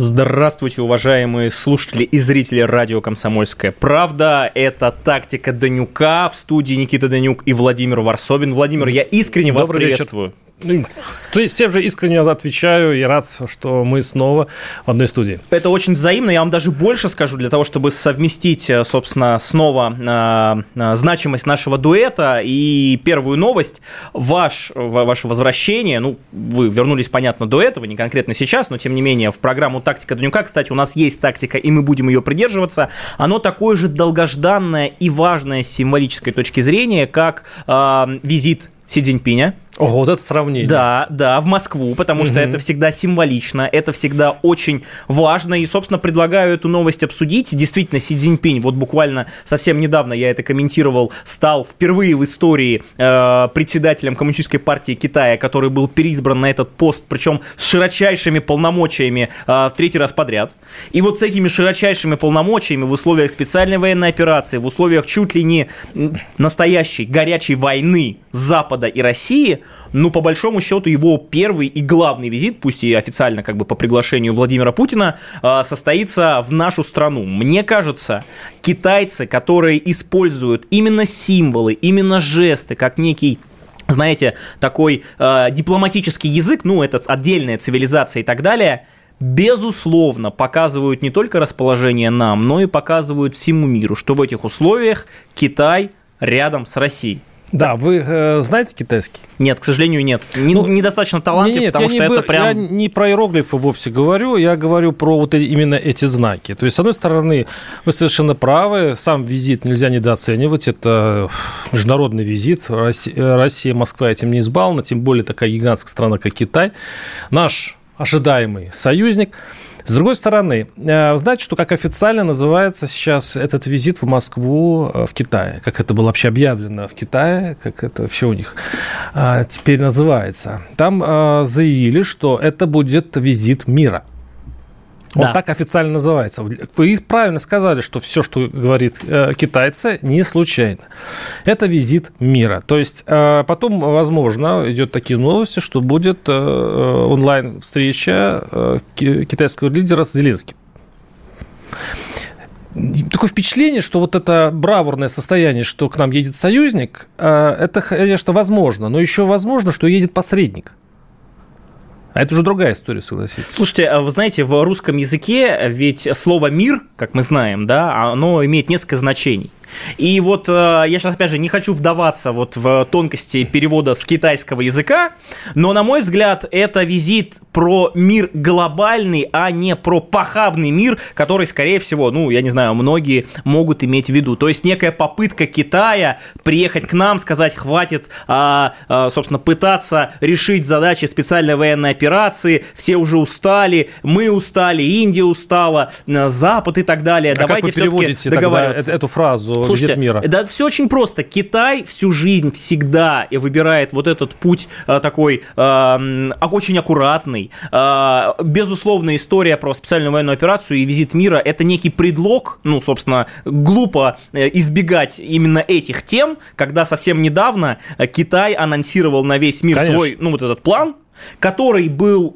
Здравствуйте, уважаемые слушатели и зрители радио «Комсомольская правда». Это «Тактика Данюка» в студии Никита Данюк и Владимир Варсобин. Владимир, я искренне вас Добрый приветствую. Вечер. Ну, всем же искренне отвечаю и рад, что мы снова в одной студии. Это очень взаимно. Я вам даже больше скажу, для того, чтобы совместить, э, собственно, снова э, э, значимость нашего дуэта и первую новость. Ваш, ваше возвращение, ну, вы вернулись, понятно, до этого, не конкретно сейчас, но, тем не менее, в программу «Тактика Данюка», кстати, у нас есть тактика, и мы будем ее придерживаться, оно такое же долгожданное и важное с символической точки зрения, как э, визит Си Цзиньпиня Ого, вот это сравнение. Да, да, в Москву, потому что это всегда символично, это всегда очень важно. И, собственно, предлагаю эту новость обсудить. Действительно, Си Цзиньпинь, вот буквально совсем недавно я это комментировал, стал впервые в истории э, председателем Коммунистической партии Китая, который был переизбран на этот пост, причем с широчайшими полномочиями э, в третий раз подряд. И вот с этими широчайшими полномочиями в условиях специальной военной операции, в условиях чуть ли не настоящей горячей войны Запада и России, ну, по большому счету, его первый и главный визит, пусть и официально как бы по приглашению Владимира Путина, а, состоится в нашу страну. Мне кажется, китайцы, которые используют именно символы, именно жесты, как некий знаете, такой э, дипломатический язык, ну, это отдельная цивилизация и так далее, безусловно, показывают не только расположение нам, но и показывают всему миру, что в этих условиях Китай рядом с Россией. Да, вы э, знаете китайский? Нет, к сожалению, нет. Не, ну, недостаточно талантлив, нет, потому что это прям... Я не про иероглифы вовсе говорю, я говорю про вот именно эти знаки. То есть, с одной стороны, вы совершенно правы, сам визит нельзя недооценивать, это международный визит, Россия, Россия Москва этим не избална, тем более такая гигантская страна, как Китай. Наш ожидаемый союзник – с другой стороны, э, знаете, что как официально называется сейчас этот визит в Москву э, в Китае? Как это было вообще объявлено в Китае? Как это вообще у них э, теперь называется? Там заявили, что это будет визит мира. Он да. так официально называется. Вы правильно сказали, что все, что говорит э, китайцы, не случайно. Это визит мира. То есть э, потом, возможно, идет такие новости, что будет э, онлайн-встреча э, китайского лидера с Зеленским. Такое впечатление, что вот это бравурное состояние, что к нам едет союзник, э, это, конечно, возможно, но еще возможно, что едет посредник. А это уже другая история, согласитесь. Слушайте, а вы знаете, в русском языке ведь слово «мир», как мы знаем, да, оно имеет несколько значений. И вот э, я сейчас, опять же, не хочу вдаваться вот в тонкости перевода с китайского языка, но, на мой взгляд, это визит про мир глобальный, а не про похабный мир, который, скорее всего, ну, я не знаю, многие могут иметь в виду. То есть некая попытка Китая приехать к нам, сказать, хватит, а, а, собственно, пытаться решить задачи специальной военной операции, все уже устали, мы устали, Индия устала, Запад и так далее. А Давайте как вы переводите тогда эту фразу Слушайте, мира? Да, все очень просто. Китай всю жизнь всегда выбирает вот этот путь э, такой э, очень аккуратный. Э, безусловно, история про специальную военную операцию и визит мира – это некий предлог, ну, собственно, глупо э, избегать именно этих тем, когда совсем недавно Китай анонсировал на весь мир Конечно. свой, ну, вот этот план, который был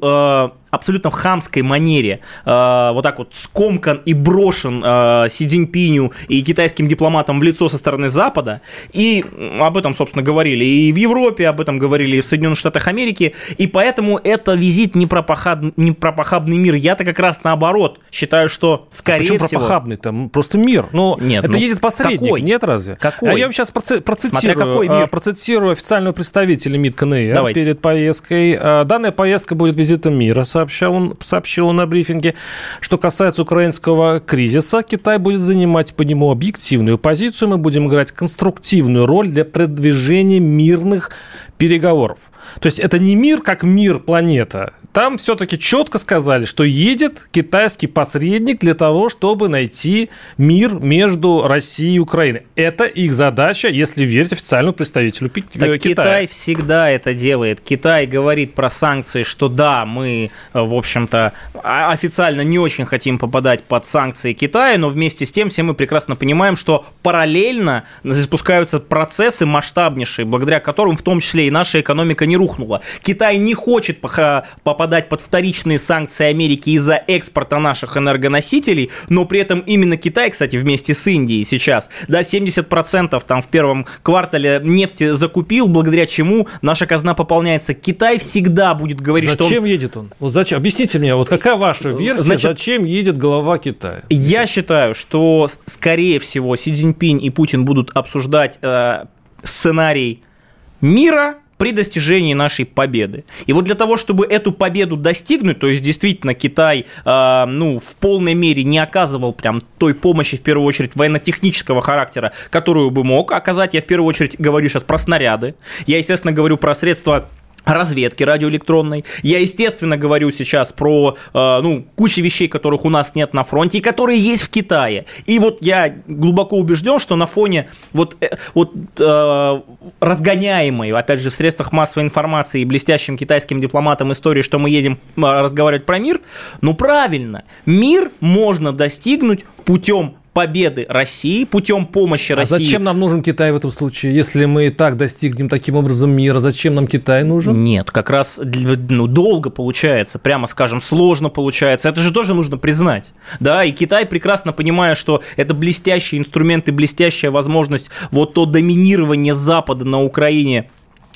абсолютно в хамской манере э, вот так вот скомкан и брошен э, Си Цзиньпиню и китайским дипломатам в лицо со стороны Запада. И об этом, собственно, говорили и в Европе, об этом говорили и в Соединенных Штатах Америки. И поэтому это визит не про, похаб... не про похабный мир. Я-то как раз наоборот считаю, что скорее а почему всего... про похабный? Там просто мир. Но нет, это ну, ездит посредник, какой? нет разве? Какой? А я вам сейчас процитирую, какой мир? А, процитирую официального представителя МИД КНР Давайте. перед поездкой. А, данная поездка будет визитом мира, сообщал он, сообщил он на брифинге. Что касается украинского кризиса, Китай будет занимать по нему объективную позицию. Мы будем играть конструктивную роль для продвижения мирных переговоров. То есть это не мир как мир планета. Там все-таки четко сказали, что едет китайский посредник для того, чтобы найти мир между Россией и Украиной. Это их задача, если верить официальному представителю так Китая. Китай всегда это делает. Китай говорит про санкции, что да, мы, в общем-то, официально не очень хотим попадать под санкции Китая, но вместе с тем все мы прекрасно понимаем, что параллельно запускаются процессы масштабнейшие, благодаря которым в том числе и наша экономика не рухнула. Китай не хочет попадать под вторичные санкции Америки из-за экспорта наших энергоносителей, но при этом именно Китай, кстати, вместе с Индией сейчас, да, 70% там в первом квартале нефти закупил, благодаря чему наша казна пополняется. Китай всегда будет говорить, зачем что... Зачем едет он? Вот зачем? Объясните мне, вот какая ваша версия, Значит, зачем едет глава Китая? Я считаю, что, скорее всего, Си Цзиньпинь и Путин будут обсуждать э, сценарий мира, при достижении нашей победы. И вот для того, чтобы эту победу достигнуть, то есть действительно Китай э, ну, в полной мере не оказывал прям той помощи, в первую очередь, военно-технического характера, которую бы мог оказать, я в первую очередь говорю сейчас про снаряды, я, естественно, говорю про средства разведки радиоэлектронной. Я, естественно, говорю сейчас про э, ну, кучу вещей, которых у нас нет на фронте и которые есть в Китае. И вот я глубоко убежден, что на фоне вот, э, вот э, разгоняемой, опять же, в средствах массовой информации и блестящим китайским дипломатам истории, что мы едем э, разговаривать про мир, ну правильно, мир можно достигнуть путем победы России путем помощи а России. зачем нам нужен Китай в этом случае? Если мы и так достигнем таким образом мира, зачем нам Китай нужен? Нет, как раз ну, долго получается, прямо скажем, сложно получается. Это же тоже нужно признать. Да, и Китай прекрасно понимая, что это блестящий инструмент и блестящая возможность вот то доминирование Запада на Украине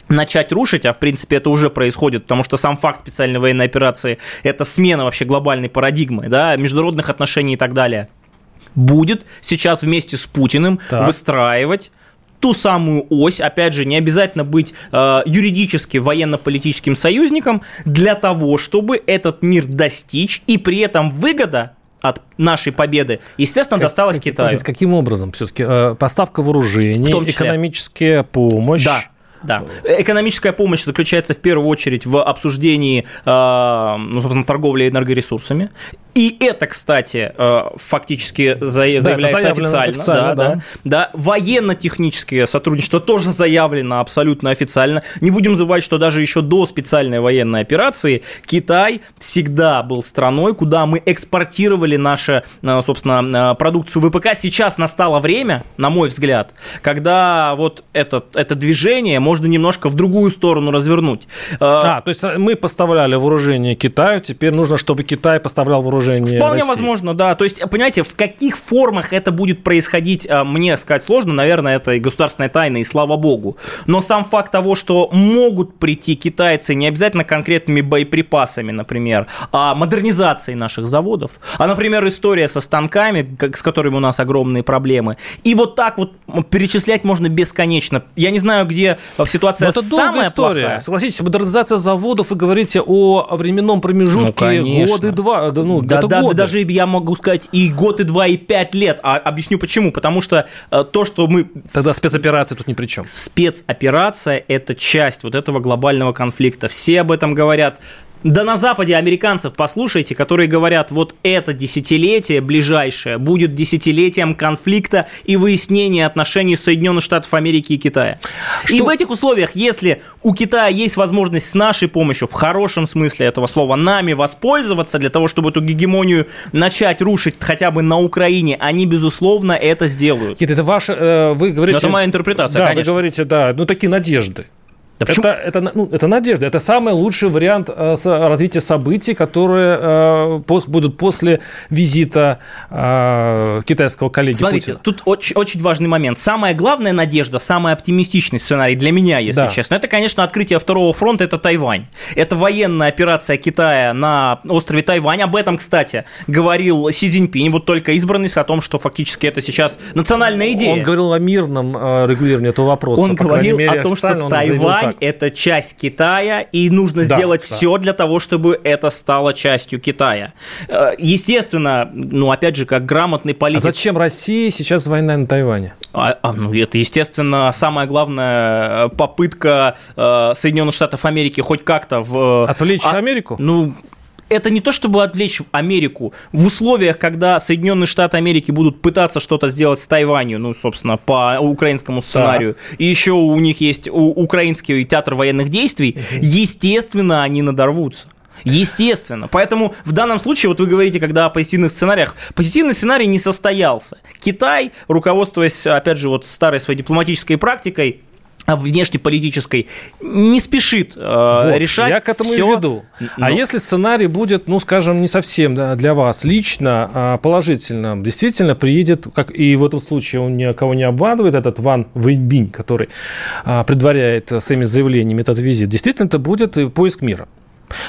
начать рушить, а в принципе это уже происходит, потому что сам факт специальной военной операции – это смена вообще глобальной парадигмы, да, международных отношений и так далее – будет сейчас вместе с Путиным так. выстраивать ту самую ось, опять же, не обязательно быть э, юридически военно-политическим союзником для того, чтобы этот мир достичь, и при этом выгода от нашей победы, естественно, как, досталась Китаю. Каким образом все-таки? Э, поставка вооружений, экономическая помощь. Да. Да. Экономическая помощь заключается в первую очередь в обсуждении, э, ну, собственно, торговли энергоресурсами. И это, кстати, э, фактически заявляется да, официально. официально да, да. Да. да. Военно-техническое сотрудничество тоже заявлено абсолютно официально. Не будем забывать, что даже еще до специальной военной операции Китай всегда был страной, куда мы экспортировали нашу, э, собственно, продукцию ВПК. Сейчас настало время, на мой взгляд, когда вот этот, это движение можно немножко в другую сторону развернуть. А, то есть мы поставляли вооружение Китаю, теперь нужно, чтобы Китай поставлял вооружение Вполне России. возможно, да. То есть, понимаете, в каких формах это будет происходить, а, мне сказать сложно, наверное, это и государственная тайна, и слава богу. Но сам факт того, что могут прийти китайцы не обязательно конкретными боеприпасами, например, а модернизацией наших заводов, а, например, история со станками, с которыми у нас огромные проблемы. И вот так вот перечислять можно бесконечно. Я не знаю, где ситуация Но это долгая история. Плохая. Согласитесь, модернизация заводов, вы говорите о временном промежутке ну, год и два. Ну, да, да, годы. даже я могу сказать и год, и два, и пять лет. А объясню почему. Потому что э, то, что мы... Тогда спецоперация тут ни при чем. Спецоперация – это часть вот этого глобального конфликта. Все об этом говорят. Да на Западе американцев послушайте, которые говорят, вот это десятилетие ближайшее будет десятилетием конфликта и выяснения отношений Соединенных Штатов Америки и Китая. Что? И в этих условиях, если у Китая есть возможность с нашей помощью, в хорошем смысле этого слова, нами воспользоваться для того, чтобы эту гегемонию начать рушить хотя бы на Украине, они, безусловно, это сделают. Нет, это ваше, э, вы говорите... Но это моя интерпретация, да, конечно. вы говорите, да, ну такие надежды. Да это, это, ну, это надежда, это самый лучший вариант э, развития событий, которые э, пос, будут после визита э, китайского коллеги Смотрите, Путина. тут очень, очень важный момент. Самая главная надежда, самый оптимистичный сценарий для меня, если да. честно, это, конечно, открытие второго фронта, это Тайвань. Это военная операция Китая на острове Тайвань. Об этом, кстати, говорил Си Цзиньпинь, вот только избранный, о том, что фактически это сейчас национальная идея. Он говорил о мирном э, регулировании этого вопроса. Он говорил мере, о том, что Тайвань Тайвань это часть Китая, и нужно Да, сделать да. все для того, чтобы это стало частью Китая. Э, Естественно, ну опять же, как грамотный А политик. зачем России сейчас война на Тайване? А, а, ну, это, естественно, самая главная э, попытка э, Соединенных Штатов Америки хоть как-то в... э, Отвлечь а- Америку? Ну, это не то, чтобы отвлечь Америку. В условиях, когда Соединенные Штаты Америки будут пытаться что-то сделать с Тайванью, ну, собственно, по украинскому сценарию, и еще у них есть украинский театр военных действий, естественно, они надорвутся. Естественно. Поэтому в данном случае, вот вы говорите, когда о позитивных сценариях, позитивный сценарий не состоялся. Китай, руководствуясь, опять же, вот старой своей дипломатической практикой, внешнеполитической, не спешит э, Вот, решать Я к этому всё. и веду. А Ну, если сценарий будет, ну, скажем, не совсем да, для вас лично а, положительно, действительно приедет, как и в этом случае он никого не обманывает, этот Ван Вэньбинь, который а, предваряет э, своими заявлениями этот визит, действительно это будет поиск мира.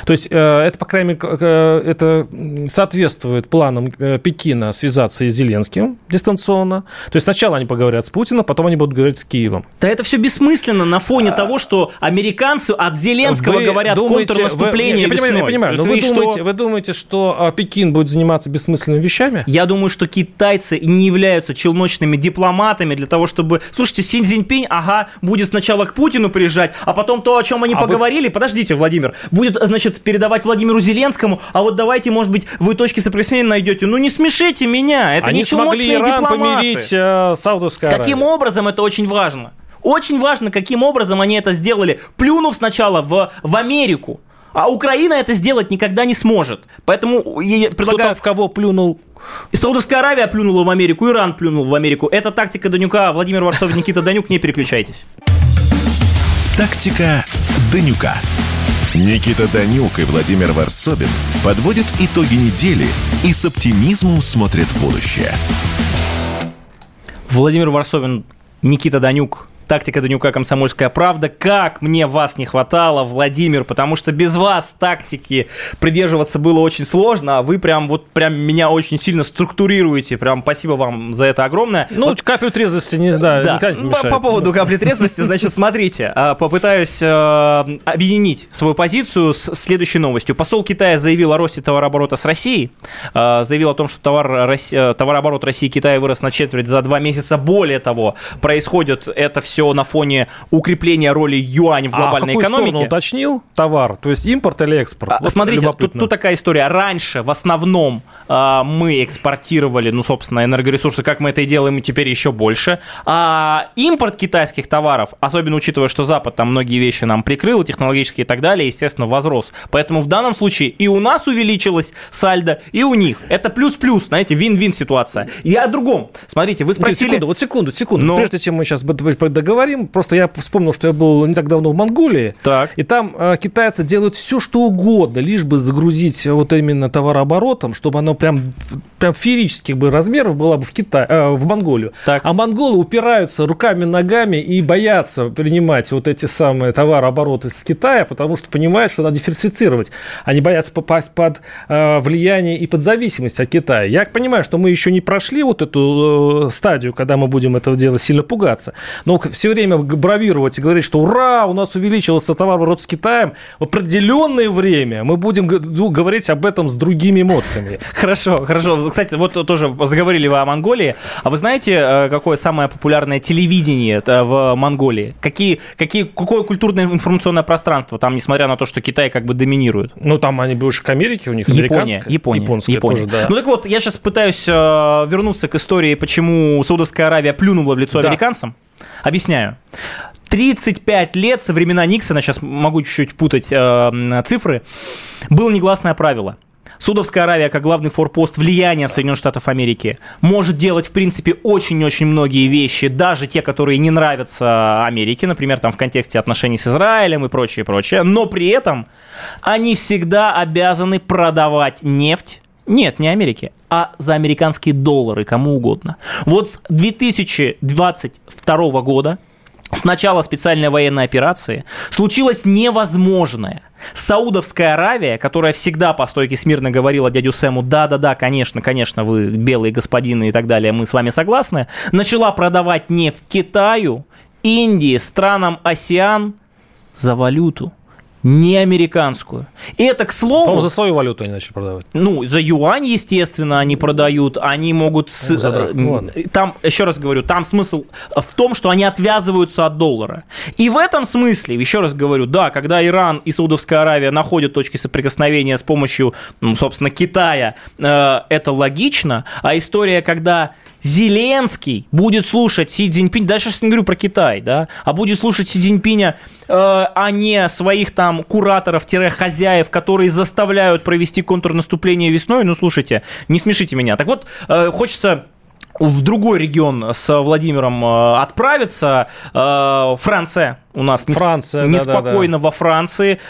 То есть э, это, по крайней мере, э, это соответствует планам э, Пекина связаться с Зеленским дистанционно. То есть сначала они поговорят с Путиным, потом они будут говорить с Киевом. Да это все бессмысленно на фоне того, что американцы от Зеленского Вы говорят думаете- контрнаступление вы- я, понимаю, я понимаю, но вы что? думаете, вы думаете, что а, Пекин будет заниматься бессмысленными вещами? Я думаю, что китайцы не являются челночными дипломатами для того, чтобы... Слушайте, Синь Цзиньпинь, ага, будет сначала к Путину приезжать, а потом то, о чем они А вы- поговорили, подождите, Владимир, будет, значит, передавать Владимиру Зеленскому, а вот давайте, может быть, вы точки соприкосновения найдете. Ну не смешите меня, это Они не смогли Иран дипломаты. помирить э, Саудовской Каким Аравией. образом это очень важно? Очень важно, каким образом они это сделали, плюнув сначала в, в Америку. А Украина это сделать никогда не сможет. Поэтому я Кто предлагаю... там в кого плюнул? И Саудовская Аравия плюнула в Америку, Иран плюнул в Америку. Это тактика Данюка. Владимир Варсов, Никита Данюк, не переключайтесь. Тактика Данюка. Никита Данюк и Владимир Варсобин подводят итоги недели и с оптимизмом смотрят в будущее. Владимир Варсовин, Никита Данюк. Тактика Данюка «Комсомольская правда». Как мне вас не хватало, Владимир, потому что без вас тактики придерживаться было очень сложно, а вы прям вот прям меня очень сильно структурируете. Прям спасибо вам за это огромное. Ну, Вот каплю трезвости не, да, Да, никогда не помешает. по, по поводу капли трезвости, значит, смотрите, а, попытаюсь э, объединить свою позицию с следующей новостью. Посол Китая заявил о росте товарооборота с Россией, э, заявил о том, что товар, э, товарооборот России и Китая вырос на четверть за два месяца. Более того, происходит это все на фоне укрепления роли юаня в глобальной а в какую экономике. уточнил товар? То есть импорт или экспорт? А, Вот Смотрите, тут, тут такая история. Раньше в основном а, мы экспортировали, ну, собственно, энергоресурсы, как мы это и делаем, и теперь еще больше. А импорт китайских товаров, особенно учитывая, что Запад там многие вещи нам прикрыл, технологические и так далее, естественно, возрос. Поэтому в данном случае и у нас увеличилось сальдо, и у них. Это плюс-плюс, знаете, вин-вин ситуация. Я о другом. Смотрите, вы спросили... секунду, вот секунду, секунду. Ну. Прежде чем мы сейчас договорим, просто я вспомнил, что я был не так давно в Монголии. Так. И там э, китайцы делают все, что угодно, лишь бы загрузить вот именно товарооборотом, чтобы оно прям, прям феерических бы размеров было бы в, Китай, э, в Монголию. Так. А монголы упираются руками, ногами и боятся принимать вот эти самые товарообороты с Китая, потому что понимают, что надо диверсифицировать. Они боятся попасть под э, влияние и под зависимость от Китая. Я понимаю, что мы еще не прошли вот эту э, стадию, когда мы будем этого дела сильно пугаться. Но все время бравировать и говорить, что ура, у нас увеличился товарооборот с Китаем, в определенное время мы будем говорить об этом с другими эмоциями. Хорошо, хорошо. Кстати, вот тоже заговорили вы о Монголии. А вы знаете, э, какое самое популярное телевидение в Монголии? Какие, какие, какое культурное информационное пространство там, несмотря на то, что Китай как бы доминирует? Ну, там они больше к Америке, у них Япония. Япония, Японская Япония. тоже, да. Ну так вот, я сейчас пытаюсь э, вернуться к истории, почему Саудовская Аравия плюнула в лицо Да. американцам. Объясняю. 35 лет со времена Никсона, сейчас могу чуть-чуть путать э, цифры, было негласное правило. Судовская Аравия, как главный форпост влияния Соединенных Штатов Америки, может делать, в принципе, очень-очень многие вещи, даже те, которые не нравятся Америке, например, там в контексте отношений с Израилем и прочее, прочее, но при этом они всегда обязаны продавать нефть нет, не Америке, а за американские доллары, кому угодно. Вот с 2022 года, с начала специальной военной операции, случилось невозможное. Саудовская Аравия, которая всегда по стойке смирно говорила дядю Сэму, да-да-да, конечно, конечно, вы белые господины и так далее, мы с вами согласны, начала продавать нефть Китаю, Индии, странам АСИАН, за валюту не американскую. И это, к слову... По-моему, за свою валюту они начали продавать. Ну, за юань, естественно, они продают. Они могут... С... Ну, задрав. Ну, ладно. Там, еще раз говорю, там смысл в том, что они отвязываются от доллара. И в этом смысле, еще раз говорю, да, когда Иран и Саудовская Аравия находят точки соприкосновения с помощью, ну, собственно, Китая, э, это логично. А история, когда Зеленский будет слушать Си Цзиньпинь, дальше я не говорю про Китай, да, а будет слушать Си Цзиньпиня, э, а не своих там кураторов-хозяев, которые заставляют провести контрнаступление весной, ну, слушайте, не смешите меня. Так вот, э, хочется в другой регион с Владимиром э, отправиться. Э, Франция у нас Франция, неспокойно да, да, да. во Франции.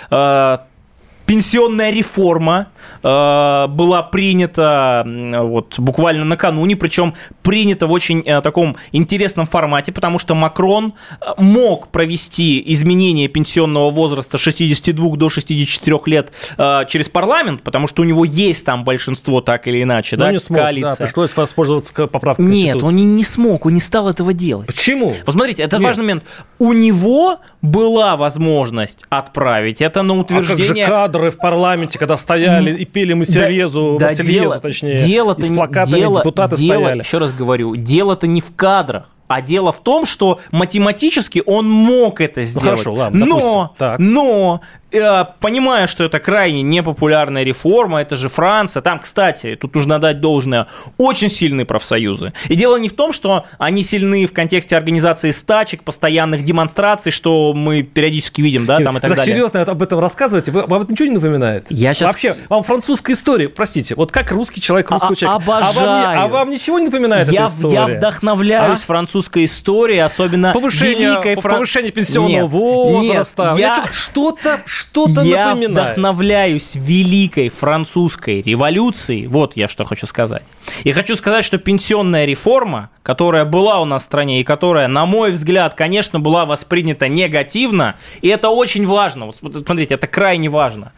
Пенсионная реформа э, была принята вот буквально накануне, причем принята в очень э, таком интересном формате, потому что Макрон э, мог провести изменение пенсионного возраста 62 до 64 лет э, через парламент, потому что у него есть там большинство так или иначе, Но да, не смог, коалиция. Да, пришлось воспользоваться поправкой Нет, он не, не смог, он не стал этого делать. Почему? Вот смотрите, это Нет. важный момент. У него была возможность отправить это на утверждение... А как же кадры в парламенте, когда стояли и пели мы Серезу, да, да, дело, точнее, дело и с плакатами дело, депутаты дело, стояли. Еще раз говорю, дело-то не в кадрах. А дело в том, что математически он мог это сделать. Ну, хорошо, ладно, но, так. но понимая, что это крайне непопулярная реформа, это же Франция, там, кстати, тут нужно дать должное, очень сильные профсоюзы. И дело не в том, что они сильны в контексте организации стачек, постоянных демонстраций, что мы периодически видим, да, там и так так далее. серьезно об этом рассказываете? Вы, вам это ничего не напоминает? Я сейчас... Вообще, вам французская история, простите, вот как русский человек, русского а, человека. Обожаю. А вам, а вам ничего не напоминает я, эта история? Я вдохновляюсь а? французской историей, особенно повышение, великой Фран... Повышение пенсионного нет, возраста. Нет, я... Что-то что я напоминает. вдохновляюсь великой французской революцией. Вот я что хочу сказать. И хочу сказать, что пенсионная реформа, которая была у нас в стране и которая, на мой взгляд, конечно, была воспринята негативно, и это очень важно. Вот смотрите, это крайне важно.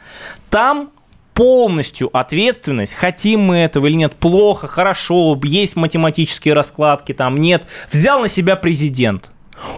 Там полностью ответственность, хотим мы этого или нет, плохо, хорошо, есть математические раскладки, там нет, взял на себя президент.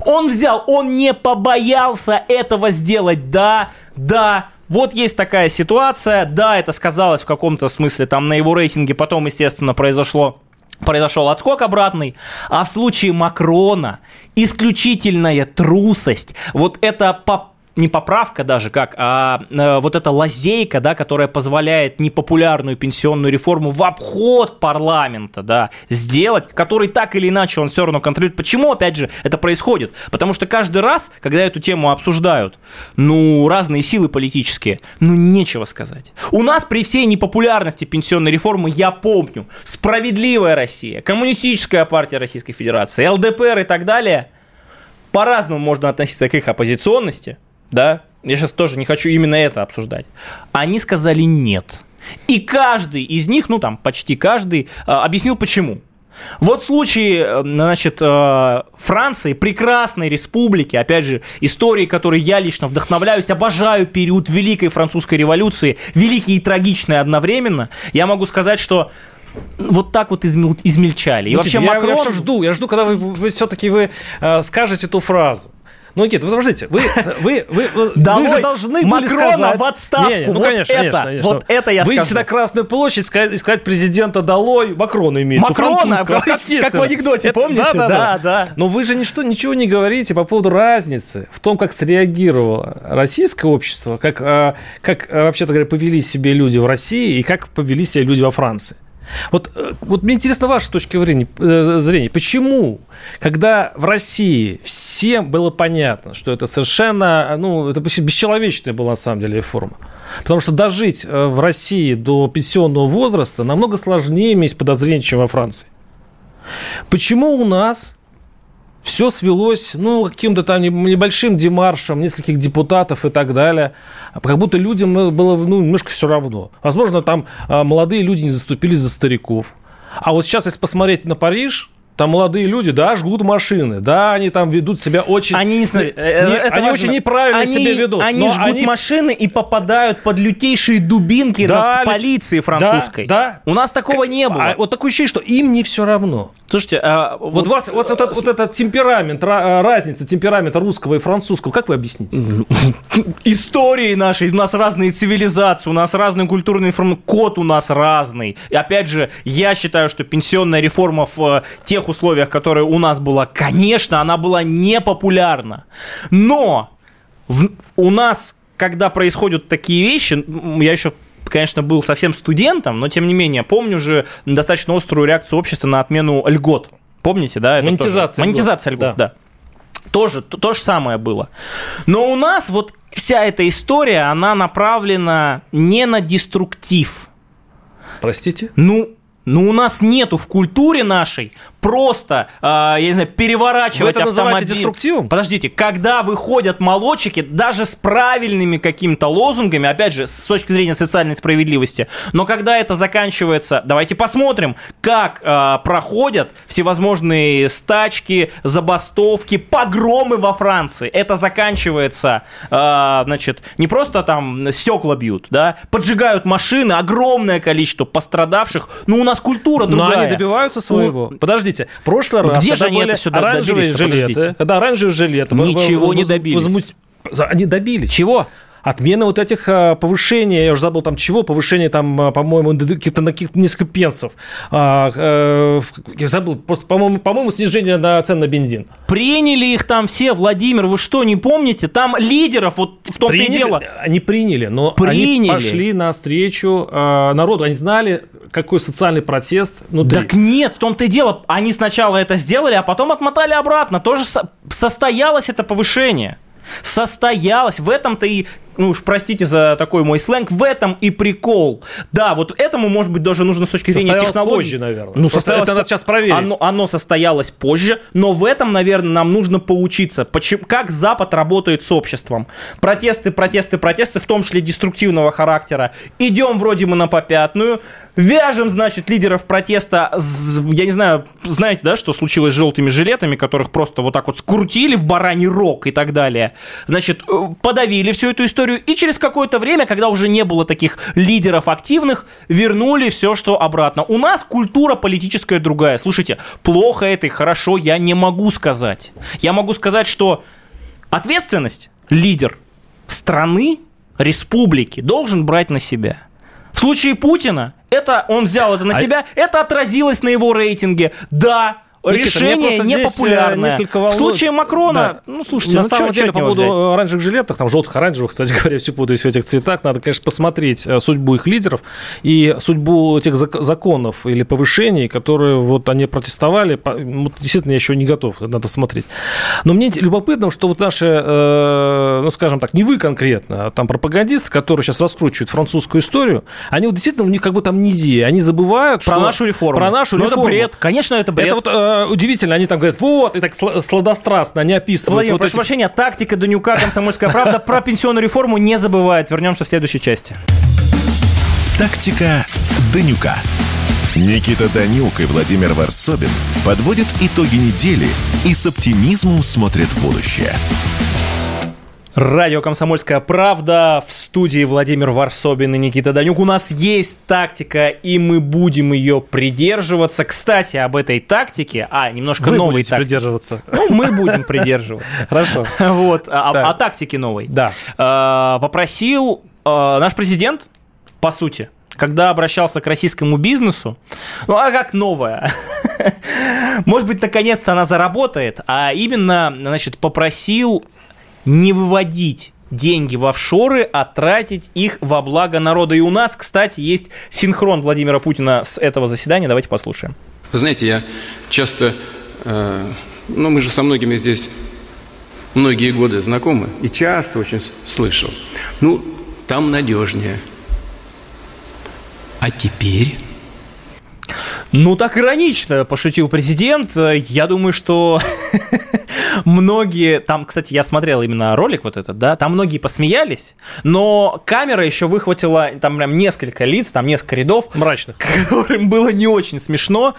Он взял, он не побоялся этого сделать. Да, да, вот есть такая ситуация. Да, это сказалось в каком-то смысле там на его рейтинге. Потом, естественно, произошло произошел отскок обратный, а в случае Макрона исключительная трусость, вот это по не поправка даже как, а э, вот эта лазейка, да, которая позволяет непопулярную пенсионную реформу в обход парламента, да, сделать, который так или иначе он все равно контролирует. Почему, опять же, это происходит? Потому что каждый раз, когда эту тему обсуждают, ну, разные силы политические, ну, нечего сказать. У нас при всей непопулярности пенсионной реформы, я помню, справедливая Россия, коммунистическая партия Российской Федерации, ЛДПР и так далее, по-разному можно относиться к их оппозиционности, да, я сейчас тоже не хочу именно это обсуждать, они сказали нет. И каждый из них, ну там почти каждый, объяснил почему. Вот в случае, значит, Франции, прекрасной республики, опять же, истории, которой я лично вдохновляюсь, обожаю период Великой Французской революции, великий и трагичный одновременно, я могу сказать, что вот так вот измел, измельчали. И ну, вообще я, Макрон... Я все жду, я жду, когда вы, вы все-таки вы э, скажете эту фразу. Ну, Никита, вы подождите, вы, вы, вы, вы же должны были сказать... в отставку, не, не, ну, вот конечно, это, конечно, конечно. вот это я Выйти скажу. на Красную площадь, сказать, сказать президента долой, Макрона имеет. Макрона, как, как в анекдоте, это, помните? Да, да, да, да. Но вы же ничто, ничего не говорите по поводу разницы в том, как среагировало российское общество, как, как вообще-то говоря, повели себе люди в России и как повели себя люди во Франции. Вот, вот мне интересно ваша точка зрения, зрения. Почему, когда в России всем было понятно, что это совершенно, ну, это бесчеловечная была на самом деле реформа. Потому что дожить в России до пенсионного возраста намного сложнее, есть подозрение, чем во Франции. Почему у нас все свелось, ну, каким-то там небольшим демаршем, нескольких депутатов и так далее. Как будто людям было, ну, немножко все равно. Возможно, там молодые люди не заступились за стариков. А вот сейчас, если посмотреть на Париж, там молодые люди, да, жгут машины, да, они там ведут себя очень... Они, не, не, это они очень неправильно они, себя ведут. Они жгут они... машины и попадают под лютейшие дубинки да, полиции французской. Да, да. У нас такого не было. А, вот такое ощущение, что им не все равно. Слушайте, а, вот, вот, вас, вот, вот, вот, вот этот темперамент, разница темперамента русского и французского, как вы объясните? Истории нашей, у нас разные цивилизации, у нас разный культурный форм, код у нас разный. И опять же, я считаю, что пенсионная реформа в э, тех условиях, которые у нас была, конечно, она была непопулярна. Но в, у нас, когда происходят такие вещи, я еще конечно, был совсем студентом, но тем не менее, помню же достаточно острую реакцию общества на отмену льгот. Помните, да? Это Монетизация. Тоже. Монетизация льгот, да. да. Тоже то, то же самое было. Но у нас вот вся эта история, она направлена не на деструктив. Простите? Ну, ну, у нас нету в культуре нашей просто, э, я не знаю, переворачивать Вы это автомобиль. деструктивом? Подождите, когда выходят молодчики, даже с правильными какими-то лозунгами, опять же, с точки зрения социальной справедливости, но когда это заканчивается, давайте посмотрим, как э, проходят всевозможные стачки, забастовки, погромы во Франции. Это заканчивается, э, значит, не просто там стекла бьют, да, поджигают машины, огромное количество пострадавших, ну, у нас культура другая. Но они добиваются своего. У... Подождите, прошлый раз, Где же они это сюда оранжевые жилеты, когда оранжевые жилеты... Ничего не добились. Возмут... Они добились. Чего? Отмена вот этих а, повышений, я уже забыл там чего, повышение там, а, по-моему, на каких-то несколько пенсов. А, я забыл, просто, по-моему, по-моему, снижение на цен на бензин. Приняли их там все, Владимир, вы что, не помните? Там лидеров, вот в том-то и дело. Они приняли, но приняли. они пошли навстречу э, народу. Они знали, какой социальный протест внутри. Так нет, в том-то и дело. Они сначала это сделали, а потом отмотали обратно. Тоже состоялось это повышение состоялось. В этом-то и ну уж простите за такой мой сленг, в этом и прикол. Да, вот этому, может быть, даже нужно с точки зрения состоялось технологий. позже, наверное. Ну, состоялось... Это надо сейчас проверить. Оно, оно состоялось позже, но в этом, наверное, нам нужно поучиться. Почему, как Запад работает с обществом. Протесты, протесты, протесты, в том числе деструктивного характера. Идем вроде мы на попятную, вяжем, значит, лидеров протеста, я не знаю, знаете, да, что случилось с желтыми жилетами, которых просто вот так вот скрутили в бараний рог и так далее. Значит, э, подавили всю эту историю и через какое-то время, когда уже не было таких лидеров активных, вернули все, что обратно. У нас культура политическая другая. Слушайте, плохо это и хорошо я не могу сказать. Я могу сказать, что ответственность лидер страны, республики должен брать на себя. В случае Путина это он взял это на а... себя, это отразилось на его рейтинге. Да, решение э, непопулярное. В случае Макрона, да. ну, слушайте, на ну, самом деле, по поводу оранжевых жилетов, там, желтых, оранжевых, кстати говоря, все путаюсь в этих цветах, надо, конечно, посмотреть э, судьбу их лидеров и судьбу тех законов или повышений, которые вот они протестовали. Вот, действительно, я еще не готов, надо смотреть. Но мне любопытно, что вот наши, э, ну, скажем так, не вы конкретно, а там пропагандисты, которые сейчас раскручивают французскую историю, они вот действительно, у них как будто амнезия, они забывают, про что... нашу реформу. Про нашу ну, реформу. это бред, конечно, это бред. Это вот удивительно, они там говорят, вот, и так сладострастно, они описывают. Владимир, вот прошу эти... прощения, тактика Данюка, комсомольская правда, про пенсионную реформу не забывает. Вернемся в следующей части. Тактика Данюка. Никита Данюк и Владимир Варсобин подводят итоги недели и с оптимизмом смотрят в будущее. Радио «Комсомольская правда» в студии Владимир Варсобин и Никита Данюк. У нас есть тактика, и мы будем ее придерживаться. Кстати, об этой тактике, а, немножко Вы новой тактики. придерживаться. Ну, мы будем придерживаться. Хорошо. Вот, о, о тактике новой. Да. А, попросил а, наш президент, по сути, когда обращался к российскому бизнесу, ну а как новая? Может быть, наконец-то она заработает, а именно, значит, попросил не выводить деньги в офшоры, а тратить их во благо народа. И у нас, кстати, есть синхрон Владимира Путина с этого заседания. Давайте послушаем. Вы знаете, я часто, э, ну мы же со многими здесь многие годы знакомы, и часто очень слышал, ну, там надежнее. А теперь... Ну, так иронично пошутил президент. Я думаю, что многие... Там, кстати, я смотрел именно ролик вот этот, да, там многие посмеялись, но камера еще выхватила там прям несколько лиц, там несколько рядов. Мрачных. Которым было не очень смешно.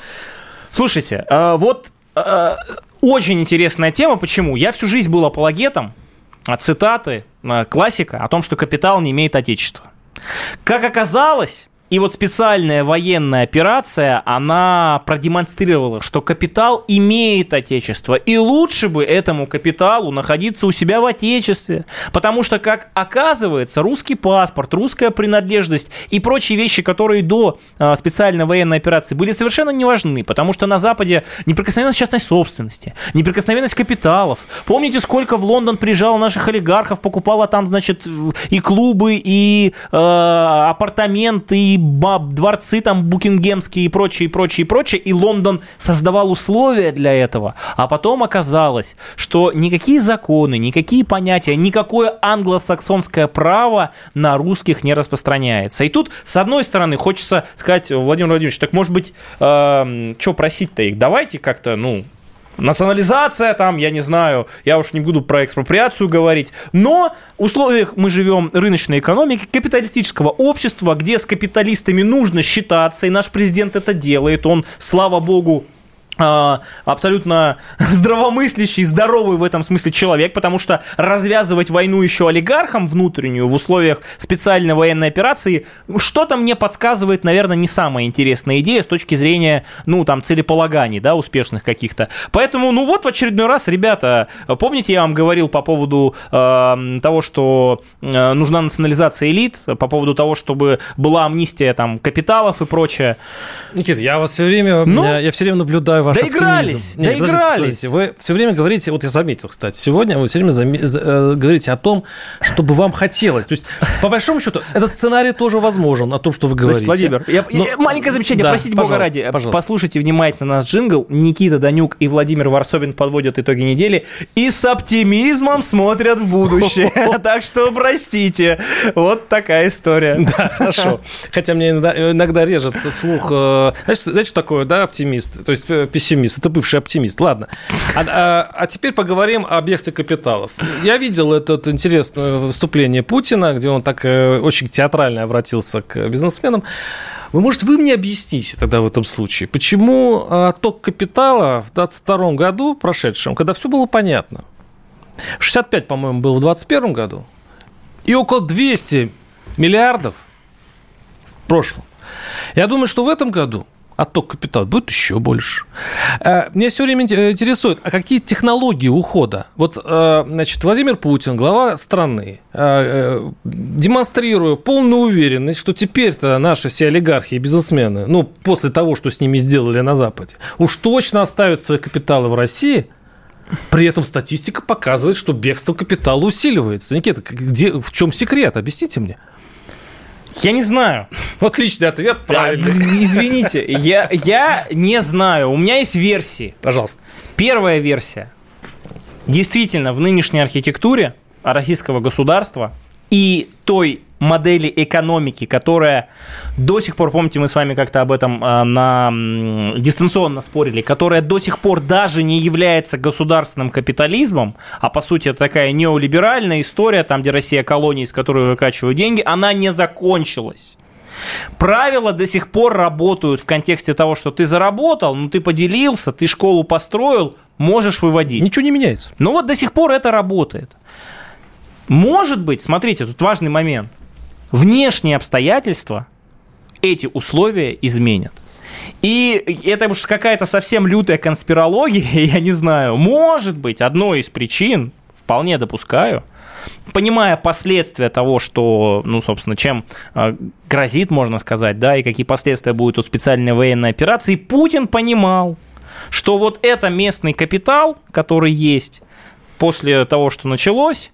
Слушайте, э, вот э, очень интересная тема. Почему? Я всю жизнь был апологетом а, цитаты а, классика о том, что капитал не имеет отечества. Как оказалось, и вот специальная военная операция, она продемонстрировала, что капитал имеет отечество. И лучше бы этому капиталу находиться у себя в отечестве. Потому что, как оказывается, русский паспорт, русская принадлежность и прочие вещи, которые до э, специальной военной операции были совершенно не важны. Потому что на Западе неприкосновенность частной собственности, неприкосновенность капиталов. Помните, сколько в Лондон приезжало наших олигархов, покупало там, значит, и клубы, и э, апартаменты, и дворцы там букингемские и прочее, и прочее, и прочее, и Лондон создавал условия для этого. А потом оказалось, что никакие законы, никакие понятия, никакое англосаксонское право на русских не распространяется. И тут, с одной стороны, хочется сказать, Владимир Владимирович, так может быть, э, что просить-то их? Давайте как-то, ну, национализация там, я не знаю, я уж не буду про экспроприацию говорить, но в условиях мы живем рыночной экономики, капиталистического общества, где с капиталистами нужно считаться, и наш президент это делает, он, слава богу, абсолютно здравомыслящий, здоровый в этом смысле человек, потому что развязывать войну еще олигархам внутреннюю в условиях специальной военной операции, что-то мне подсказывает, наверное, не самая интересная идея с точки зрения, ну, там, целеполаганий, да, успешных каких-то. Поэтому, ну, вот в очередной раз, ребята, помните, я вам говорил по поводу э, того, что э, нужна национализация элит, по поводу того, чтобы была амнистия, там, капиталов и прочее. Никита, я вас все время, ну, я, я все время наблюдаю ваш доигрались, оптимизм. Нет, доигрались. Подождите, подождите. Вы все время говорите, вот я заметил, кстати, сегодня вы все время зам... Э, говорите о том, чтобы вам хотелось. То есть, по большому счету, этот сценарий тоже возможен, о том, что вы говорите. Значит, Владимир, я, Но... маленькое замечание, да, простите бога ради. Пожалуйста. Послушайте внимательно наш джингл. Никита Данюк и Владимир Варсобин подводят итоги недели и с оптимизмом смотрят в будущее. Так что простите. Вот такая история. Да, хорошо. Хотя мне иногда режет слух. Э, знаете, что такое, да, оптимист? То есть э, пессимист, это бывший оптимист. Ладно. А, а, а теперь поговорим о бегстве капиталов. Я видел это, интересное выступление Путина, где он так э, очень театрально обратился к бизнесменам. Вы, может, вы мне объясните тогда в этом случае, почему отток капитала в 2022 году прошедшем, когда все было понятно, 65, по-моему, было в 2021 году, и около 200 миллиардов в прошлом. Я думаю, что в этом году отток капитала будет еще больше. Э, меня все время интересует, а какие технологии ухода? Вот, э, значит, Владимир Путин, глава страны, э, демонстрируя полную уверенность, что теперь-то наши все олигархи и бизнесмены, ну, после того, что с ними сделали на Западе, уж точно оставят свои капиталы в России – при этом статистика показывает, что бегство капитала усиливается. Никита, где, в чем секрет? Объясните мне. Я не знаю. Отличный ответ, правильно. Извините, я, я не знаю. У меня есть версии. Пожалуйста. Первая версия. Действительно, в нынешней архитектуре российского государства и той модели экономики, которая до сих пор, помните, мы с вами как-то об этом э, на, дистанционно спорили, которая до сих пор даже не является государственным капитализмом, а по сути это такая неолиберальная история, там, где Россия колония, из которой выкачивают деньги, она не закончилась. Правила до сих пор работают в контексте того, что ты заработал, ну ты поделился, ты школу построил, можешь выводить. Ничего не меняется. Ну вот до сих пор это работает. Может быть, смотрите, тут важный момент. Внешние обстоятельства эти условия изменят. И это уж какая-то совсем лютая конспирология, я не знаю. Может быть, одной из причин, вполне допускаю, понимая последствия того, что, ну, собственно, чем э, грозит, можно сказать, да, и какие последствия будут у специальной военной операции, Путин понимал, что вот это местный капитал, который есть после того, что началось,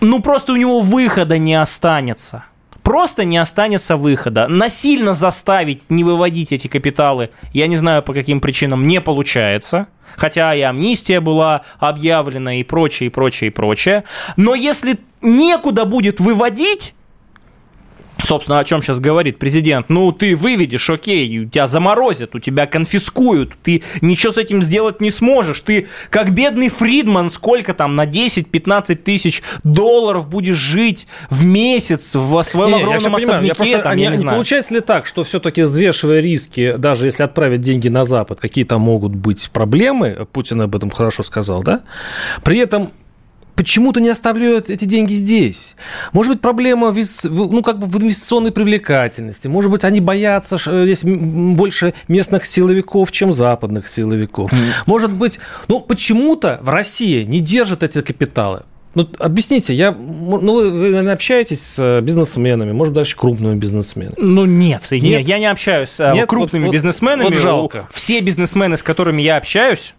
ну просто у него выхода не останется. Просто не останется выхода. Насильно заставить не выводить эти капиталы, я не знаю по каким причинам, не получается. Хотя и амнистия была объявлена и прочее, и прочее, и прочее. Но если некуда будет выводить, собственно, о чем сейчас говорит президент. Ну, ты выведешь, окей, у тебя заморозят, у тебя конфискуют, ты ничего с этим сделать не сможешь. Ты, как бедный Фридман, сколько там, на 10-15 тысяч долларов будешь жить в месяц в своем не, огромном особняке. Понимаю, я там, я не, не получается ли так, что все-таки взвешивая риски, даже если отправить деньги на Запад, какие там могут быть проблемы, Путин об этом хорошо сказал, да? При этом почему-то не оставляют эти деньги здесь. Может быть, проблема в, ну, как бы в инвестиционной привлекательности. Может быть, они боятся, что здесь больше местных силовиков, чем западных силовиков. Mm. Может быть, ну, почему-то в России не держат эти капиталы. Ну, объясните, я, ну, вы, вы наверное, общаетесь с бизнесменами, может, даже крупными бизнесменами? Ну, нет, нет. нет я не общаюсь с нет, крупными вот, бизнесменами. Вот жалко. Все бизнесмены, с которыми я общаюсь,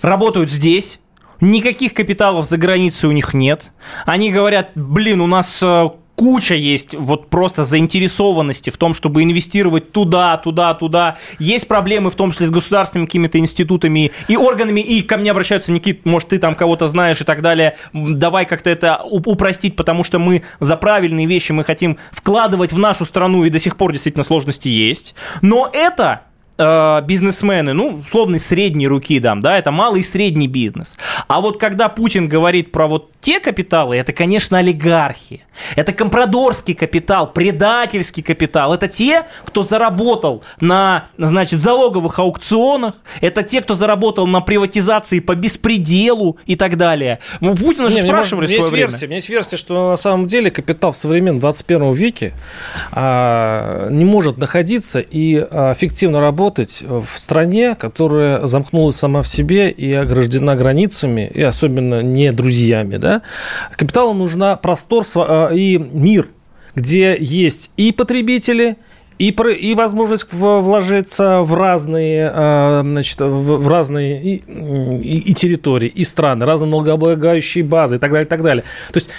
работают здесь, Никаких капиталов за границей у них нет. Они говорят, блин, у нас э, куча есть вот просто заинтересованности в том, чтобы инвестировать туда, туда, туда. Есть проблемы в том числе с государственными какими-то институтами и органами, и ко мне обращаются, Никит, может, ты там кого-то знаешь и так далее. Давай как-то это упростить, потому что мы за правильные вещи мы хотим вкладывать в нашу страну, и до сих пор действительно сложности есть. Но это э, бизнесмены, ну, условно, средней руки дам, да, это малый и средний бизнес. А вот когда Путин говорит про вот те капиталы, это, конечно, олигархи. Это компрадорский капитал, предательский капитал. Это те, кто заработал на, значит, залоговых аукционах. Это те, кто заработал на приватизации по беспределу и так далее. Ну, Путина же спрашивали в свое время. Версия, у меня есть версия, что на самом деле капитал в современном 21 веке а, не может находиться и а, эффективно работать в стране, которая замкнулась сама в себе и ограждена границами, и особенно не друзьями, да, капиталу нужна простор а, и мир, где есть и потребители, и, и возможность вложиться в разные, а, значит, в разные и, и, и территории, и страны, разные налогооблагающие базы и так далее, и так далее. То есть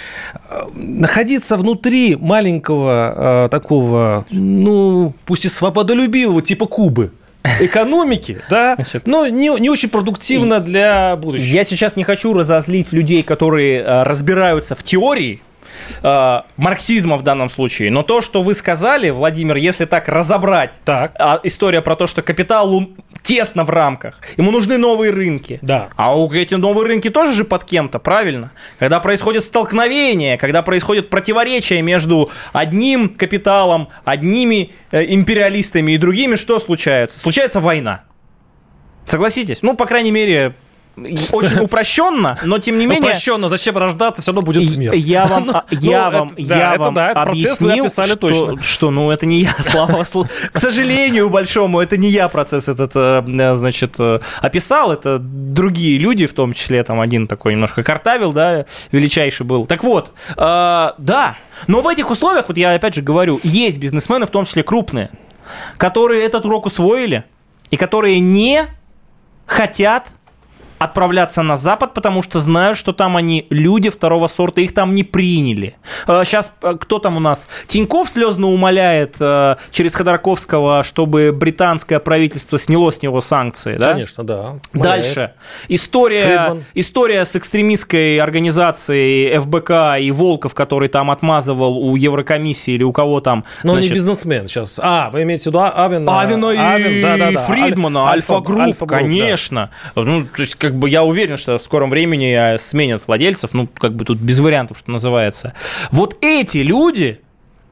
находиться внутри маленького такого, ну, пусть и свободолюбивого типа Кубы, экономики, да, Значит, ну, не, не очень продуктивно для будущего. Я сейчас не хочу разозлить людей, которые э, разбираются в теории, марксизма в данном случае. Но то, что вы сказали, Владимир, если так разобрать, так. Э, история про то, что капитал тесно в рамках, ему нужны новые рынки. Да. А у эти новые рынки тоже же под кем-то, правильно? Когда происходит столкновение, когда происходит противоречие между одним капиталом, одними э, империалистами и другими, что случается? Случается война. Согласитесь? Ну, по крайней мере, очень упрощенно, но тем не менее... Упрощенно, зачем рождаться, все равно будет смерть. Я вам, я вам, я вам объяснил, что, точно. что, ну, это не я, слава К сожалению большому, это не я процесс этот, э, значит, э, описал, это другие люди, в том числе, там, один такой немножко картавил, да, величайший был. Так вот, э, да, но в этих условиях, вот я опять же говорю, есть бизнесмены, в том числе крупные, которые этот урок усвоили, и которые не хотят отправляться на Запад, потому что знают, что там они люди второго сорта, их там не приняли. Сейчас э, э, кто там у нас? Тиньков слезно умоляет э, через Ходорковского, чтобы британское правительство сняло с него санкции, да? Конечно, да. Умоляет. Дальше. История, история с экстремистской организацией ФБК и Волков, который там отмазывал у Еврокомиссии или у кого там. Но значит... не бизнесмен сейчас. А, вы имеете в виду Авина? Авина и Авин, да, да, да. Фридмана, Альфа-Групп, Альфа конечно. Да. Ну, то есть, как как бы я уверен, что в скором времени сменят владельцев, ну, как бы тут без вариантов, что называется. Вот эти люди,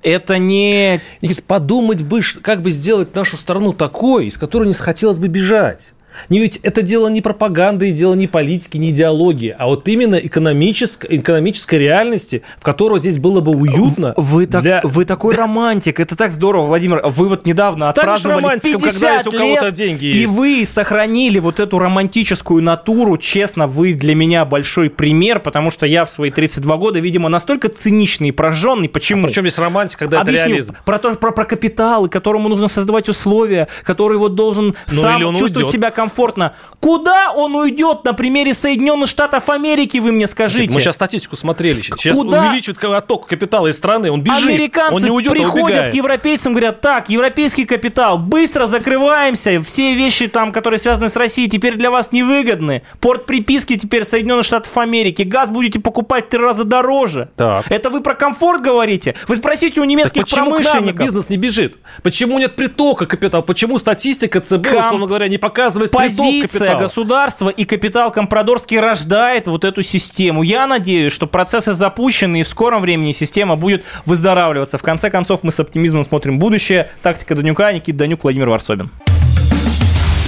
это не... Подумать бы, как бы сделать нашу страну такой, из которой не хотелось бы бежать. Не ведь это дело не пропаганды, дело не политики, не идеологии, а вот именно экономической, экономической реальности, в которой здесь было бы уютно. Вы, для... так, вы такой романтик, это так здорово, Владимир. Вы вот недавно Станешь отпраздновали 50 когда есть у кого-то деньги есть. И вы сохранили вот эту романтическую натуру. Честно, вы для меня большой пример, потому что я в свои 32 года, видимо, настолько циничный и прожженный. Почему? А причем здесь романтика, когда Объясню. это реализм? Про, то, про, про капиталы, которому нужно создавать условия, который вот должен ну, сам чувствовать уйдет. себя комфортно. Куда он уйдет на примере Соединенных Штатов Америки, вы мне скажите? Мы сейчас статистику смотрели. Сейчас Куда? увеличивают отток капитала из страны, он бежит. Американцы он не уйдет, а приходят убегает. к европейцам, говорят, так, европейский капитал, быстро закрываемся, все вещи там, которые связаны с Россией, теперь для вас невыгодны. Порт приписки теперь Соединенных Штатов Америки, газ будете покупать в три раза дороже. Так. Это вы про комфорт говорите? Вы спросите у немецких Так почему к нам промышленников. бизнес не бежит? Почему нет притока капитала? Почему статистика ЦБ, Ком- условно говоря, не показывает Позиция государства и капитал Компрадорский рождает вот эту систему. Я надеюсь, что процессы запущены, и в скором времени система будет выздоравливаться. В конце концов, мы с оптимизмом смотрим будущее. Тактика Данюка, Никита Данюк, Владимир Варсобин.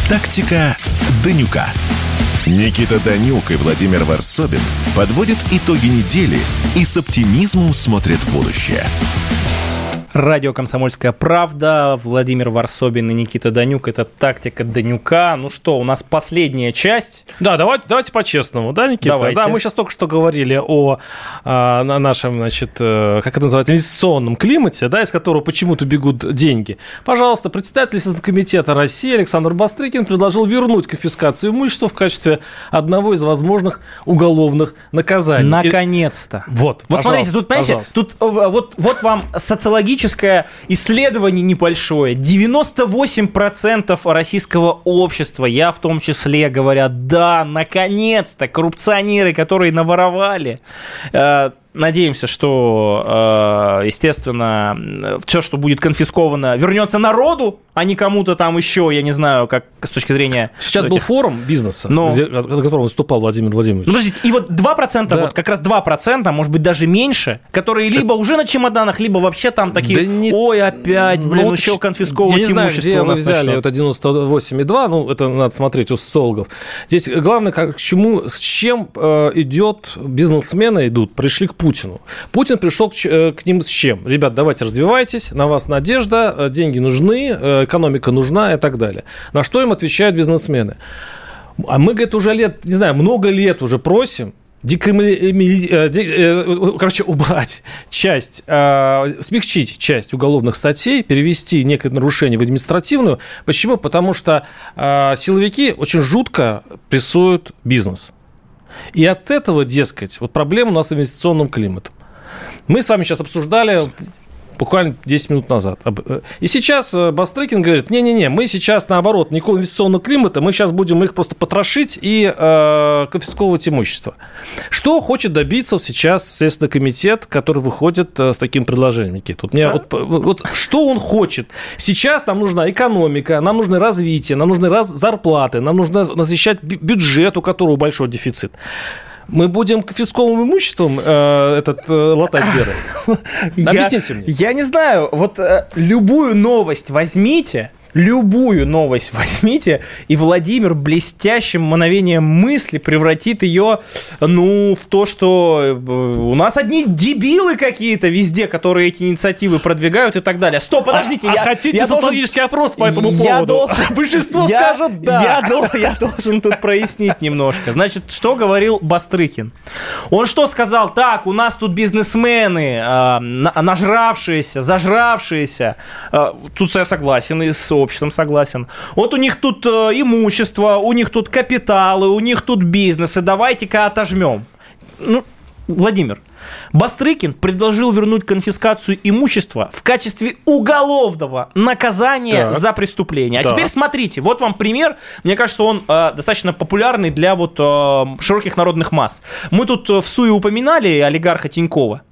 Тактика Данюка. Никита Данюк и Владимир Варсобин подводят итоги недели и с оптимизмом смотрят в будущее. Радио «Комсомольская правда», Владимир Варсобин и Никита Данюк. Это «Тактика Данюка». Ну что, у нас последняя часть. Да, давайте, давайте по-честному, да, Никита? Давайте. Да, мы сейчас только что говорили о а, на нашем, значит, э, как это называется, инвестиционном климате, да, из которого почему-то бегут деньги. Пожалуйста, председатель комитета России Александр Бастрыкин предложил вернуть конфискацию имущества в качестве одного из возможных уголовных наказаний. И- Наконец-то. Вот, Вот смотрите, тут, понимаете, пожалуйста. тут э, вот, вот вам социологическое исследование небольшое. 98% российского общества, я в том числе, говорят, да, наконец-то, коррупционеры, которые наворовали. Э, Надеемся, что, э, естественно, все, что будет конфисковано, вернется народу, а не кому-то там еще, я не знаю, как с точки зрения... Сейчас этих- был форум бизнеса, Но- где- на котором выступал Владимир Владимирович. ну, подождите, и вот 2%, Да. вот как раз 2%, может быть, даже меньше, которые либо уже на чемоданах, либо вообще там такие, Да не- ой, опять, блин, Ну, еще конфисковывать Я не знаю, имущество где у вы нас взяли начнут. это 98,2, ну, это надо смотреть у социологов. Здесь главное, как, к чему, с чем э, идет, бизнесмены идут, пришли к Путину. Путин пришел к, э, к ним с чем? Ребят, давайте развивайтесь, на вас надежда, э, деньги нужны, э, экономика нужна и так далее. На что им отвечают бизнесмены? А мы, говорит, уже лет, не знаю, много лет уже просим, декриминализ- де- э, короче, убрать часть, смягчить часть уголовных статей, перевести некое нарушение в административную. Почему? Потому что силовики очень жутко прессуют бизнес. И от этого, дескать, вот проблема у нас с инвестиционным климатом. Мы с вами сейчас обсуждали буквально 10 минут назад. Э, И сейчас э, Бастрыкин говорит, не-не-не, мы сейчас наоборот, никакого инвестиционного климата, мы сейчас будем их просто потрошить и э, конфисковывать имущество. Что хочет добиться сейчас Следственный комитет, который выходит э, с таким предложением, Никита? Вот, мне, вот, вот- вот что он хочет? Сейчас нам нужна экономика, нам нужно развитие, нам нужны раз, зарплаты, нам нужно насыщать бю- бюджет, у которого большой дефицит. Мы будем конфисковым имуществом э, этот э, латать дыры? Объясните мне. Я не знаю, вот э, любую новость возьмите, любую новость возьмите, и Владимир блестящим мановением мысли превратит ее, ну, в то, что э, у нас одни дебилы какие-то везде, которые эти инициативы продвигают и так далее. Стоп, подождите, а я, хотите я должен- социологический опрос по этому Я поводу? должен- Большинство я- скажет да. Я, дол- я должен тут прояснить немножко. Значит, что говорил Бастрыкин? Он что сказал? Так, у нас тут бизнесмены, э, на- нажравшиеся, зажравшиеся. Э, тут я согласен и с обществом согласен. Вот у них тут э, имущество, у них тут капиталы, у них тут бизнесы. Давайте-ка отожмем. Ну, Владимир, Бастрыкин предложил вернуть конфискацию имущества в качестве уголовного наказания Так. за преступление. А Так. теперь смотрите, вот вам пример. Мне кажется, он э, достаточно популярный для вот э, широких народных масс. Мы тут э, в Суе упоминали олигарха Тинькова.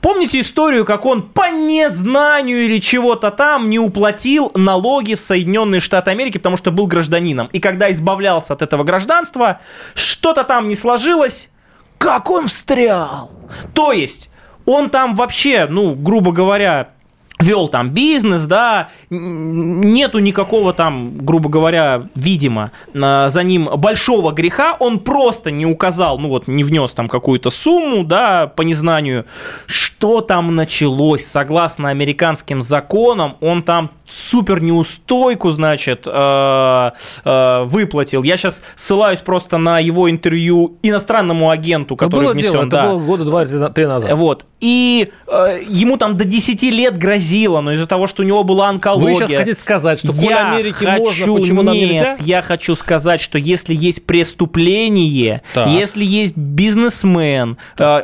Помните историю, как он по незнанию или чего-то там не уплатил налоги в Соединенные Штаты Америки, потому что был гражданином. И когда избавлялся от этого гражданства, что-то там не сложилось, как он встрял. То есть, он там вообще, ну, грубо говоря, вел там бизнес, да, нету никакого там, грубо говоря, видимо, за ним большого греха, он просто не указал, ну вот, не внес там какую-то сумму, да, по незнанию, что там началось, согласно американским законам, он там супер неустойку, значит, э, э, выплатил. Я сейчас ссылаюсь просто на его интервью иностранному агенту, который было внесен. дело, это было года два-три назад. Вот. И э, ему там до 10 лет грозило тормозило, но из-за того, что у него была онкология... Вы сейчас хотите сказать, что я Америке хочу, можно, почему нам нет, нельзя? я хочу сказать, что если есть преступление, Так. если есть бизнесмен, э,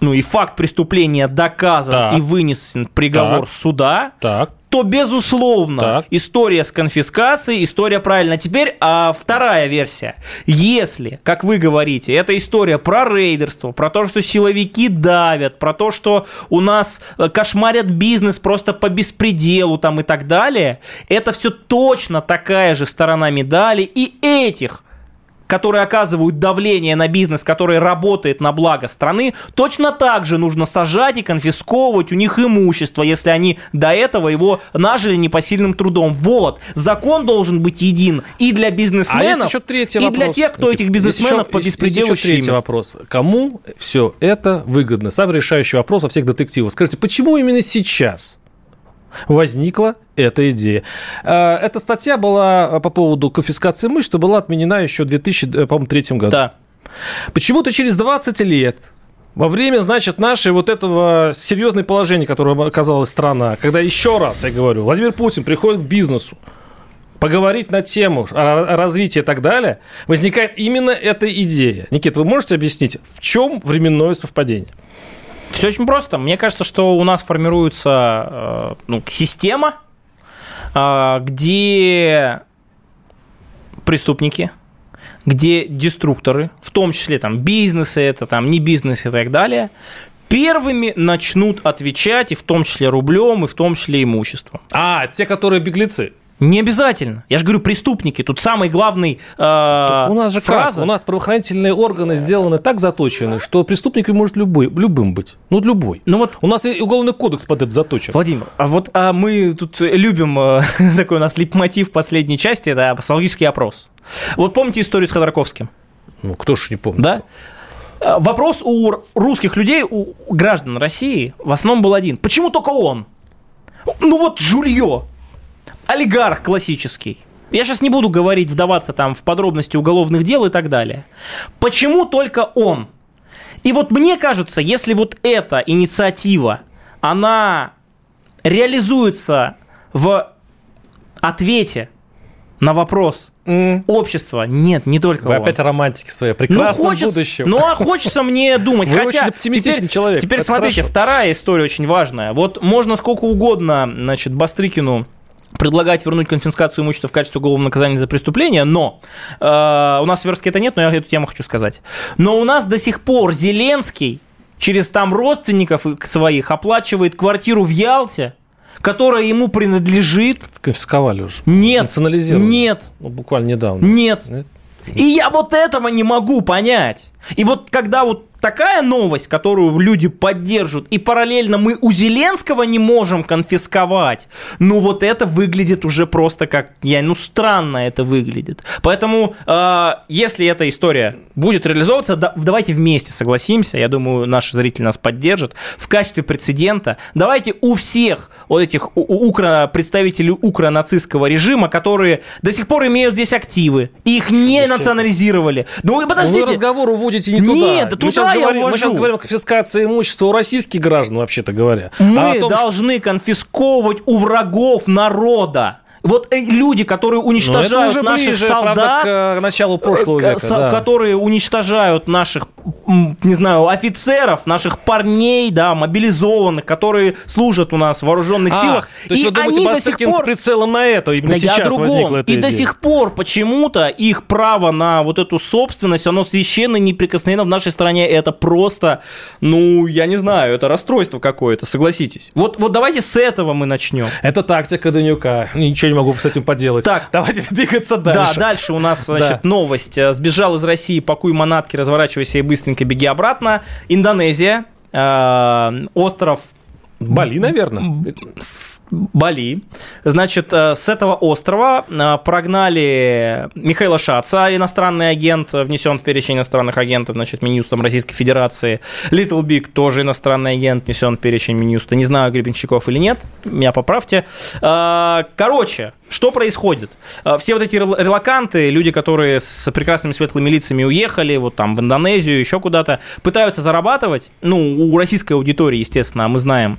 ну и факт преступления доказан Так. и вынесен приговор Так. суда, Так. То, безусловно, Так. история с конфискацией, история правильно. Теперь а, вторая версия. Если, как вы говорите, это история про рейдерство, про то, что силовики давят, про то, что у нас э, кошмарят бизнес просто по беспределу там и так далее, это все точно такая же сторона медали. И этих которые оказывают давление на бизнес, который работает на благо страны, точно так же нужно сажать и конфисковывать у них имущество, если они до этого его нажили непосильным трудом. Вот, закон должен быть един и для А бизнесменов, еще третий и вопрос. для тех, кто этих бизнесменов по беспределу еще третий вопрос. Кому все это выгодно? Самый решающий вопрос во всех детективах. Скажите, почему именно сейчас возникла эта идея? Э, Эта статья была э, по поводу конфискации имущества, была отменена еще в 2003 году. Да. Почему-то через 20 лет во время, значит, нашей вот этого серьезной положения, которое оказалась страна, когда еще раз, я говорю, Владимир Путин приходит к бизнесу, поговорить на тему развитии и так далее, возникает именно эта идея. Никит, вы можете объяснить, в чем временное совпадение? Все очень просто. Мне кажется, что у нас формируется э, ну, система, э, где преступники, где деструкторы, в том числе там бизнесы, это там не бизнес и так далее, первыми начнут отвечать, и в том числе рублем, и в том числе имуществом. А, те, которые беглецы. Не обязательно. Я же говорю, преступники. Тут самый главный э, у нас же фраза. как? У нас правоохранительные органы сделаны так заточены, что преступник может любой, любым быть. Ну, любой. Ну вот У нас и уголовный кодекс под это заточен. Владимир, а вот а мы тут любим э, такой у нас лейтмотив последней части, это психологический опрос. Вот помните историю с Ходорковским, Ну, кто ж не помнит. да? Э, Вопрос у русских людей, у граждан России в основном был один. Почему только он? Ну вот жулье, олигарх классический. Я сейчас не буду говорить, вдаваться там в подробности уголовных дел и так далее. Почему только он? И вот мне кажется, если вот эта инициатива, она реализуется в ответе на вопрос М. общества, нет, не только Вы он. опять романтики свои. Ну, Прекрасном хочется, будущем. ну, а хочется мне думать. Вы Хотя очень оптимистичный теперь, человек, Теперь это смотрите, хорошо. вторая история очень важная. Вот можно сколько угодно, значит, Бастрыкину предлагать вернуть конфискацию имущества в качестве уголовного наказания за преступление, но э, у нас в Сверске это нет, но я эту тему хочу сказать. Но у нас до сих пор Зеленский через там родственников своих оплачивает квартиру в Ялте, которая ему принадлежит. Конфисковали уже. Нет, Национализировали. нет, Ну, буквально недавно. нет. Нет? И я вот этого не могу понять. И вот когда вот такая новость, которую люди поддержат, и параллельно мы у Зеленского не можем конфисковать, ну вот это выглядит уже просто как, я, ну странно это выглядит. Поэтому, э, если эта история будет реализовываться, да- давайте вместе согласимся, я думаю, наши зрители нас поддержат, в качестве прецедента, давайте у всех вот этих у- у- укро, представителей укронацистского режима, которые до сих пор имеют здесь активы, их не национализировали. Ну и подождите, Вы разговор уводите не туда. Нет, мы туда сейчас, я говорим, мы сейчас говорим о конфискации имущества у российских граждан, вообще-то говоря. мы А том, что- должны конфисковывать у врагов народа. Вот э, люди, которые Ну, уничтожают наших ближе, солдат, правда, к э, началу прошлого э, века. со- да. которые уничтожают наших, не знаю, офицеров, наших парней, да, мобилизованных, которые служат у нас в вооруженных А, силах. То есть и вы думаете, они до сих Бастрыкин с пор прицелом на это именно Да я сейчас о другом. эта И до идея? сих пор почему-то их право на вот эту собственность, оно священно неприкосновенно в нашей стране. Это просто, ну, я не знаю, это расстройство какое-то, согласитесь. Вот, вот давайте с этого мы начнем. Это тактика Данюка. Ничего могу с этим поделать. Так. давайте двигаться Да, дальше. дальше у нас, значит, Да. новость. Э, Сбежал из России, пакуй манатки, разворачивайся и быстренько беги обратно. Индонезия, э, остров Бали, наверное. Бали. Значит, э, с этого острова э, прогнали Михаила Шаца, иностранный агент, внесен в перечень иностранных агентов, значит, Минюстом Российской Федерации. Little Big тоже иностранный агент, внесен в перечень Минюста. Не знаю, Гребенщиков или нет, меня поправьте. Э, Короче, что происходит? Все вот эти рел- релаканты, люди, которые с прекрасными светлыми лицами уехали, вот там в Индонезию, еще куда-то, пытаются зарабатывать. Ну, у российской аудитории, естественно, мы знаем, а,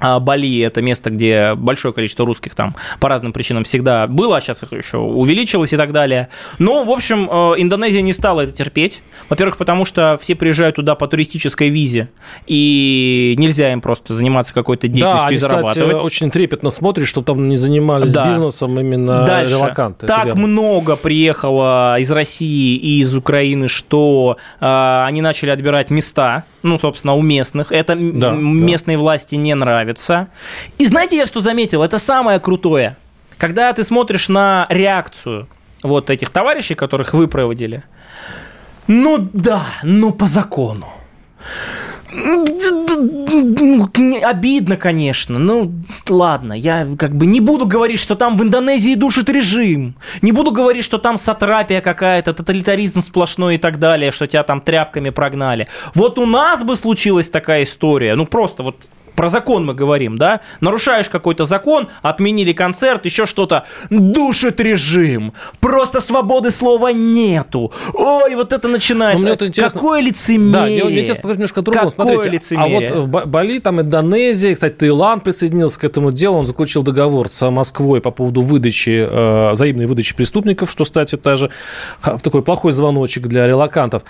Бали это место, где большое количество русских там по разным причинам всегда было, а сейчас их еще увеличилось и так далее. Но, в общем, э, Индонезия не стала это терпеть. Во-первых, потому что все приезжают туда по туристической визе, и нельзя им просто заниматься какой-то деятельностью да, и зарабатывать. Кстати, очень трепетно смотришь, что там не занимались да. бизнесом именно Дальше. релаканты. Так много приехало из России и из Украины, что э, они начали отбирать места, ну, собственно, у местных. Это да, местные да. власти не нравится нравится. И знаете, я что заметил? Это самое крутое. Когда ты смотришь на реакцию вот этих товарищей, которых вы проводили, ну да, ну по закону. Обидно, конечно. Ну, ладно, я как бы не буду говорить, что там в Индонезии душит режим. Не буду говорить, что там сатрапия какая-то, тоталитаризм сплошной и так далее, что тебя там тряпками прогнали. Вот у нас бы случилась такая история. Ну, просто вот про закон мы говорим, да, нарушаешь какой-то закон, отменили концерт, еще что-то, душит режим, просто свободы слова нету, ой, вот это начинается. Это Какое лицемерие. Да, мне, мне интересно сказать немножко другому. Какое Смотрите, лицемерие. А вот в Бали, там Индонезия, кстати, Таиланд присоединился к этому делу, он заключил договор с Москвой по поводу выдачи, э, взаимной выдачи преступников, что, кстати, даже такой плохой звоночек для релакантов.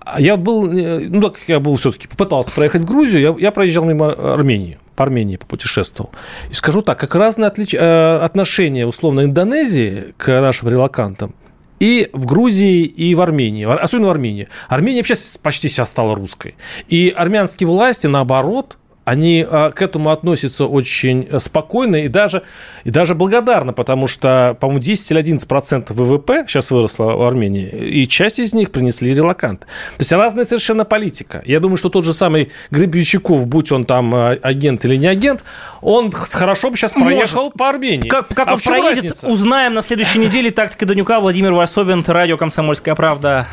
А я был, э, ну так я был все-таки, попытался проехать в Грузию, я, я проезжал мимо Армении, по Армении попутешествовал. И скажу так, как разные отлич... Э, отношения, условно, Индонезии к нашим релакантам и в Грузии, и в Армении, особенно в Армении. Армения вообще почти вся стала русской. И армянские власти, наоборот, они а, к этому относятся очень э, спокойно и даже, и даже благодарно, потому что, по-моему, 10 или 11 процентов ВВП сейчас выросло в Армении, и часть из них принесли релаканты. То есть разная совершенно политика. Я думаю, что тот же самый Гребенщиков, будь он там э, агент или не агент, он хорошо бы сейчас проехал Может. по Армении. Как, как а он проедет, разница? узнаем на следующей неделе. Тактика Данюка, Владимир Варсобин, радио «Комсомольская правда».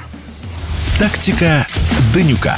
Тактика Данюка.